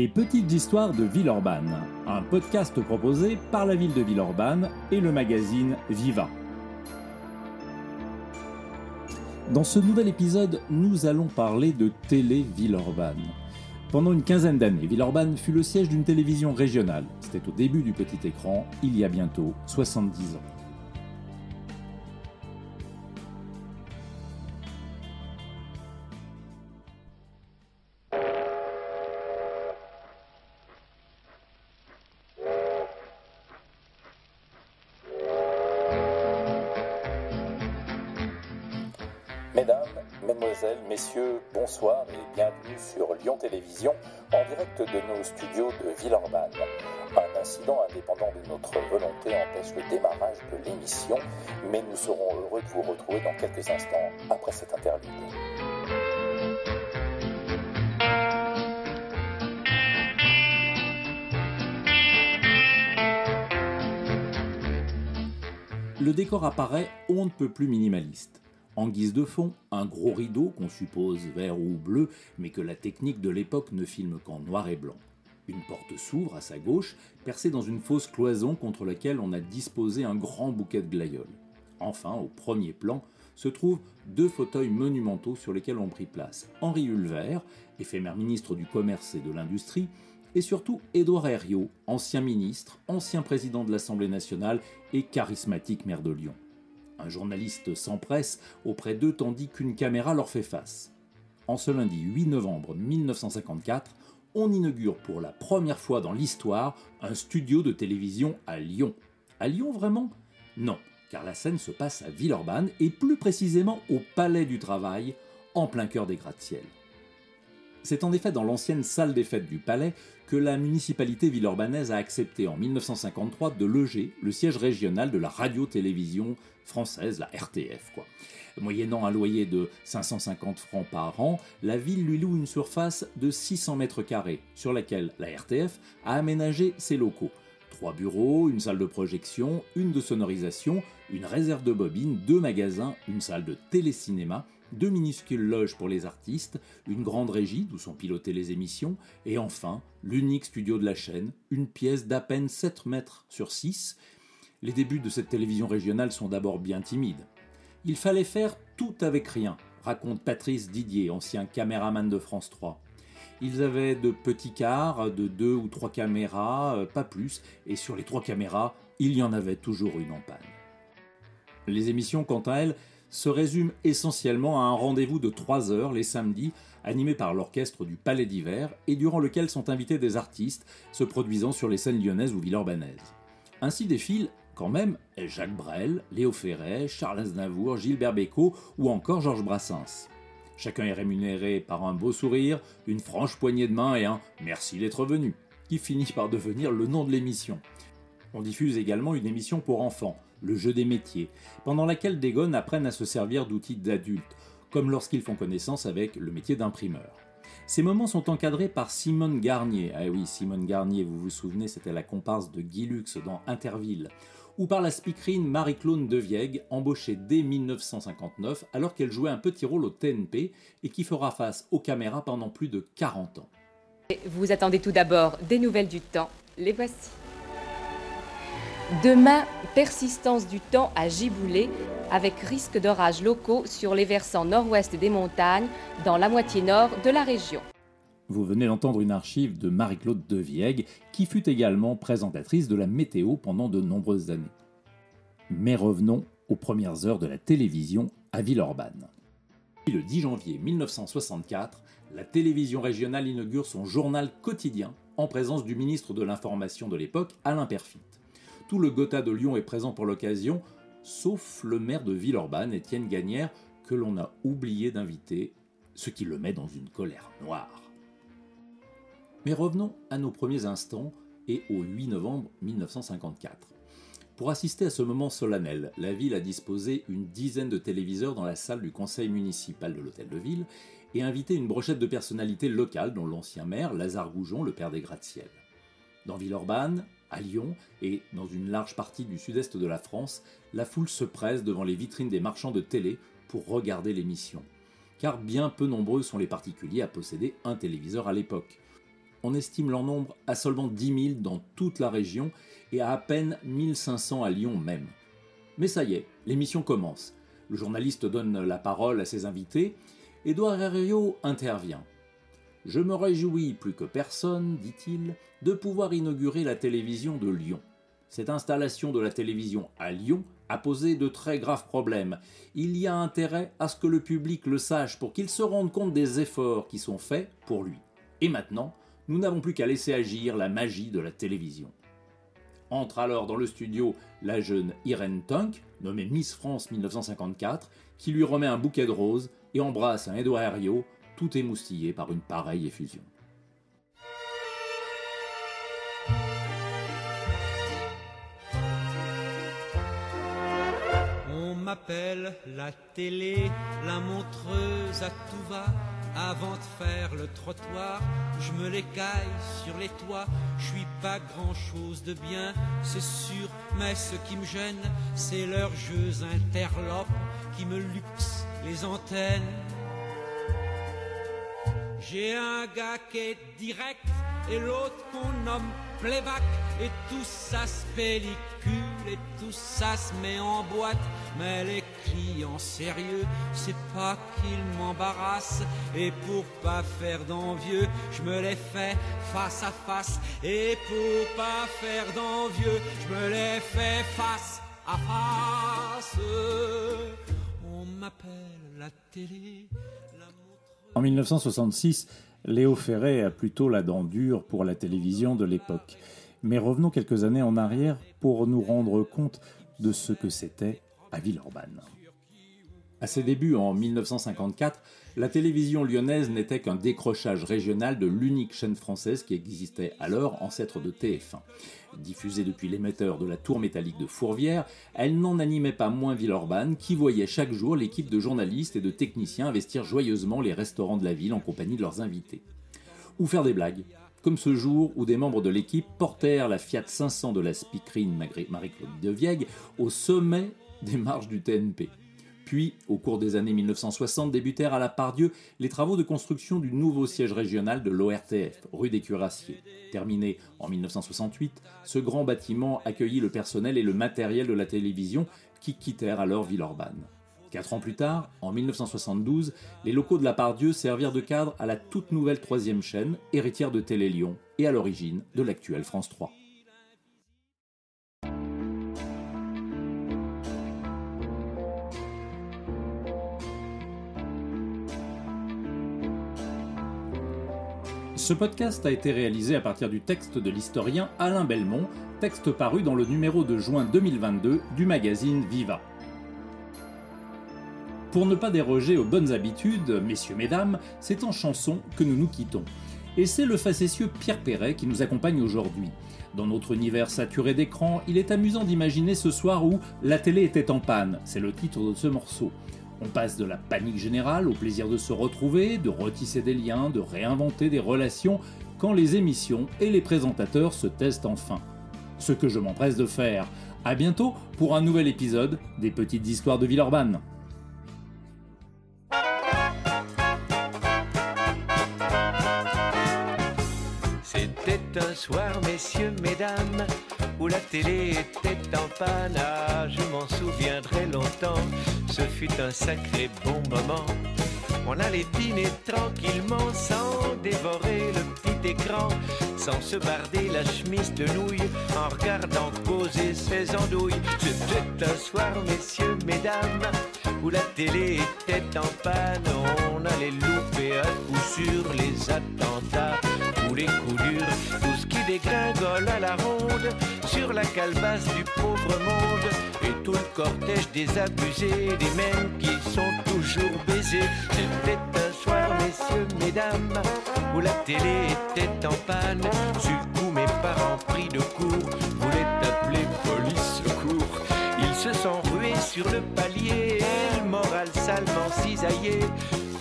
Les petites histoires de Villeurbanne, un podcast proposé par la ville de Villeurbanne et le magazine Viva. Dans ce nouvel épisode, nous allons parler de Télé Villeurbanne. Pendant une quinzaine d'années, Villeurbanne fut le siège d'une télévision régionale. C'était au début du petit écran, il y a bientôt 70 ans. Mesdemoiselles, Messieurs, bonsoir et bienvenue sur Lyon Télévision en direct de nos studios de Villeurbanne. Un incident indépendant de notre volonté empêche le démarrage de l'émission, mais nous serons heureux de vous retrouver dans quelques instants après cette interlude. Le décor apparaît on ne peut plus minimaliste. En guise de fond, un gros rideau qu'on suppose vert ou bleu, mais que la technique de l'époque ne filme qu'en noir et blanc. Une porte s'ouvre à sa gauche, percée dans une fausse cloison contre laquelle on a disposé un grand bouquet de glaïeuls. Enfin, au premier plan, se trouvent deux fauteuils monumentaux sur lesquels ont pris place Henri Hulvert, éphémère ministre du Commerce et de l'Industrie, et surtout Édouard Herriot, ancien ministre, ancien président de l'Assemblée nationale et charismatique maire de Lyon. Un journaliste s'empresse auprès d'eux tandis qu'une caméra leur fait face. En ce lundi 8 novembre 1954, on inaugure pour la première fois dans l'histoire un studio de télévision à Lyon. À Lyon vraiment? Non, car la scène se passe à Villeurbanne et plus précisément au Palais du Travail, en plein cœur des gratte-ciel. C'est en effet dans l'ancienne salle des fêtes du Palais que la municipalité villeurbanaise a accepté en 1953 de loger le siège régional de la radio-télévision française, la RTF. Moyennant un loyer de 550 francs par an, la ville lui loue une surface de 600 mètres carrés, sur laquelle la RTF a aménagé ses locaux. Trois bureaux, une salle de projection, une de sonorisation, une réserve de bobines, deux magasins, une salle de télécinéma, deux minuscules loges pour les artistes, une grande régie d'où sont pilotées les émissions, et enfin l'unique studio de la chaîne, une pièce d'à peine 7 mètres sur 6. Les débuts de cette télévision régionale sont d'abord bien timides. Il fallait faire tout avec rien, raconte Patrice Didier, ancien caméraman de France 3. Ils avaient de petits cars, de deux ou trois caméras, pas plus, et sur les trois caméras, il y en avait toujours une en panne. Les émissions, quant à elles, se résume essentiellement à un rendez-vous de 3 heures les samedis, animé par l'orchestre du Palais d'Hiver, et durant lequel sont invités des artistes se produisant sur les scènes lyonnaises ou villeurbanaises. Ainsi défilent quand même Jacques Brel, Léo Ferret, Charles Aznavour, Gilbert Bécaud ou encore Georges Brassens. Chacun est rémunéré par un beau sourire, une franche poignée de main et un merci d'être venu, qui finit par devenir le nom de l'émission. On diffuse également une émission pour enfants, le jeu des métiers, pendant laquelle des gones apprennent à se servir d'outils d'adultes, comme lorsqu'ils font connaissance avec le métier d'imprimeur. Ces moments sont encadrés par Simone Garnier. Ah oui, Simone Garnier, vous vous souvenez, c'était la comparse de Guy Lux dans Interville. Ou par la speakerine Marie-Claude Deviègue, embauchée dès 1959 alors qu'elle jouait un petit rôle au TNP et qui fera face aux caméras pendant plus de 40 ans. Vous attendez tout d'abord des nouvelles du temps. Les voici. Demain, persistance du temps à Giboulé, avec risque d'orages locaux sur les versants nord-ouest des montagnes, dans la moitié nord de la région. Vous venez d'entendre une archive de Marie-Claude Deviègue, qui fut également présentatrice de la météo pendant de nombreuses années. Mais revenons aux premières heures de la télévision à Villeurbanne. Le 10 janvier 1964, la télévision régionale inaugure son journal quotidien en présence du ministre de l'Information de l'époque, Alain Perfit. Tout le Gotha de Lyon est présent pour l'occasion, sauf le maire de Villeurbanne, Étienne Gagnère, que l'on a oublié d'inviter, ce qui le met dans une colère noire. Mais revenons à nos premiers instants et au 8 novembre 1954. Pour assister à ce moment solennel, la ville a disposé une dizaine de téléviseurs dans la salle du conseil municipal de l'hôtel de ville et invité une brochette de personnalités locales, dont l'ancien maire Lazare Goujon, le père des gratte-ciel. Dans Villeurbanne, à Lyon et dans une large partie du sud-est de la France, la foule se presse devant les vitrines des marchands de télé pour regarder l'émission. Car bien peu nombreux sont les particuliers à posséder un téléviseur à l'époque. on estime leur nombre à seulement 10 000 dans toute la région et à à peine 1500 à Lyon même. Mais ça y est, l'émission commence. Le journaliste donne la parole à ses invités. Edouard Herriot intervient. Je me réjouis plus que personne, dit-il, de pouvoir inaugurer la télévision de Lyon. Cette installation de la télévision à Lyon a posé de très graves problèmes. Il y a intérêt à ce que le public le sache pour qu'il se rende compte des efforts qui sont faits pour lui. Et maintenant, nous n'avons plus qu'à laisser agir la magie de la télévision. Entre alors dans le studio la jeune Irène Tunk, nommée Miss France 1954, qui lui remet un bouquet de roses et embrasse un Edouard Herriot, tout émoustillé par une pareille effusion. On m'appelle la télé, la montreuse à tout va. Avant de faire le trottoir, je me l'écaille sur les toits. Je suis pas grand chose de bien, c'est sûr, mais ce qui me gêne, c'est leurs jeux interlopes qui me luxent les antennes. J'ai un gars qui est direct et l'autre qu'on nomme playback et tout ça se pellicule et tout ça se met en boîte. Mais les clients sérieux, c'est pas qu'ils m'embarrassent et pour pas faire d'envieux, je me les fais face à face et pour pas faire d'envieux, je me les fais face à face. On m'appelle la télé. En 1966, Léo Ferré a plutôt la dent dure pour la télévision de l'époque. Mais revenons quelques années en arrière pour nous rendre compte de ce que c'était à Villeurbanne. À ses débuts en 1954, la télévision lyonnaise n'était qu'un décrochage régional de l'unique chaîne française qui existait alors, ancêtre de TF1. Diffusée depuis l'émetteur de la tour métallique de Fourvière, elle n'en animait pas moins Villeurbanne, qui voyait chaque jour l'équipe de journalistes et de techniciens investir joyeusement les restaurants de la ville en compagnie de leurs invités. Ou faire des blagues, comme ce jour où des membres de l'équipe portèrent la Fiat 500 de la speakerine Marie-Claude Deviègue au sommet des marches du TNP. Puis, au cours des années 1960, débutèrent à la Pardieu les travaux de construction du nouveau siège régional de l'ORTF, rue des Cuirassiers. Terminé en 1968, ce grand bâtiment accueillit le personnel et le matériel de la télévision qui quittèrent alors Villeurbanne. Quatre ans plus tard, en 1972, les locaux de la Pardieu servirent de cadre à la toute nouvelle troisième chaîne, héritière de Télé Lyon et à l'origine de l'actuelle France 3. Ce podcast a été réalisé à partir du texte de l'historien Alain Belmont, texte paru dans le numéro de juin 2022 du magazine Viva. Pour ne pas déroger aux bonnes habitudes, messieurs, mesdames, c'est en chanson que nous nous quittons. Et c'est le facétieux Pierre Perret qui nous accompagne aujourd'hui. Dans notre univers saturé d'écran, il est amusant d'imaginer ce soir où La télé était en panne, c'est le titre de ce morceau. On passe de la panique générale au plaisir de se retrouver, de retisser des liens, de réinventer des relations, quand les émissions et les présentateurs se testent enfin. Ce que je m'empresse de faire. A bientôt pour un nouvel épisode des Petites Histoires de Villeurbanne. C'était un soir, messieurs, mesdames, où la télé était en panne. Je m'en souviendrai longtemps, ce fut un sacré bon moment. On allait dîner tranquillement sans dévorer le petit écran, sans se barder la chemise de nouilles en regardant causer ses andouilles. C'était un soir, messieurs, mesdames, où la télé était en panne. On allait louper à coup sur les attentats ou les coups durs, tout ce qui dégringole à la ronde calebasse du pauvre monde et tout le cortège des abusés, des mêmes qui sont toujours baisés. C'était un soir, messieurs, mesdames, où la télé était en panne. Sur le coup, mes parents pris de court voulaient appeler police secours. Ils se sont rués sur le palier, et le moral salement cisaillé.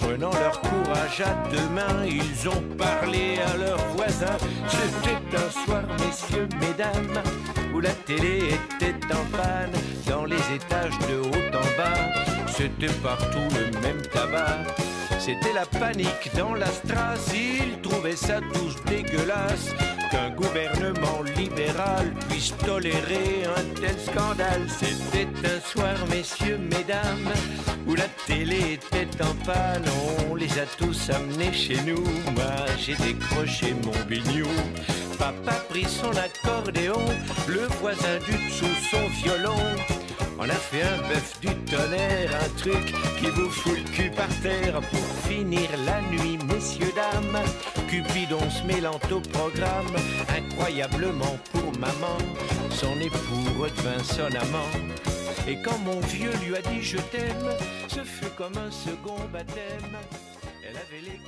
Prenant leur courage à deux mains, ils ont parlé à leurs voisins. C'était un soir, messieurs, mesdames, où la télé était en panne. Dans les étages de haut en bas, c'était partout le même tabac. C'était la panique dans la strasse, il trouvait sa touche dégueulasse qu'un gouvernement libéral puisse tolérer un tel scandale. C'était un soir, messieurs, mesdames, où la télé était On les a tous amenés chez nous. Moi, j'ai décroché mon bignou. Papa prit son accordéon, le voisin du dessous son violon. On a fait un bœuf du tonnerre, un truc qui vous fout le cul par terre pour finir la nuit, messieurs, dames. Cupidon se mêlant au programme, incroyablement pour maman, son époux redevint son amant. Et quand mon vieux lui a dit je t'aime, ce fut comme un second baptême. Elle avait les.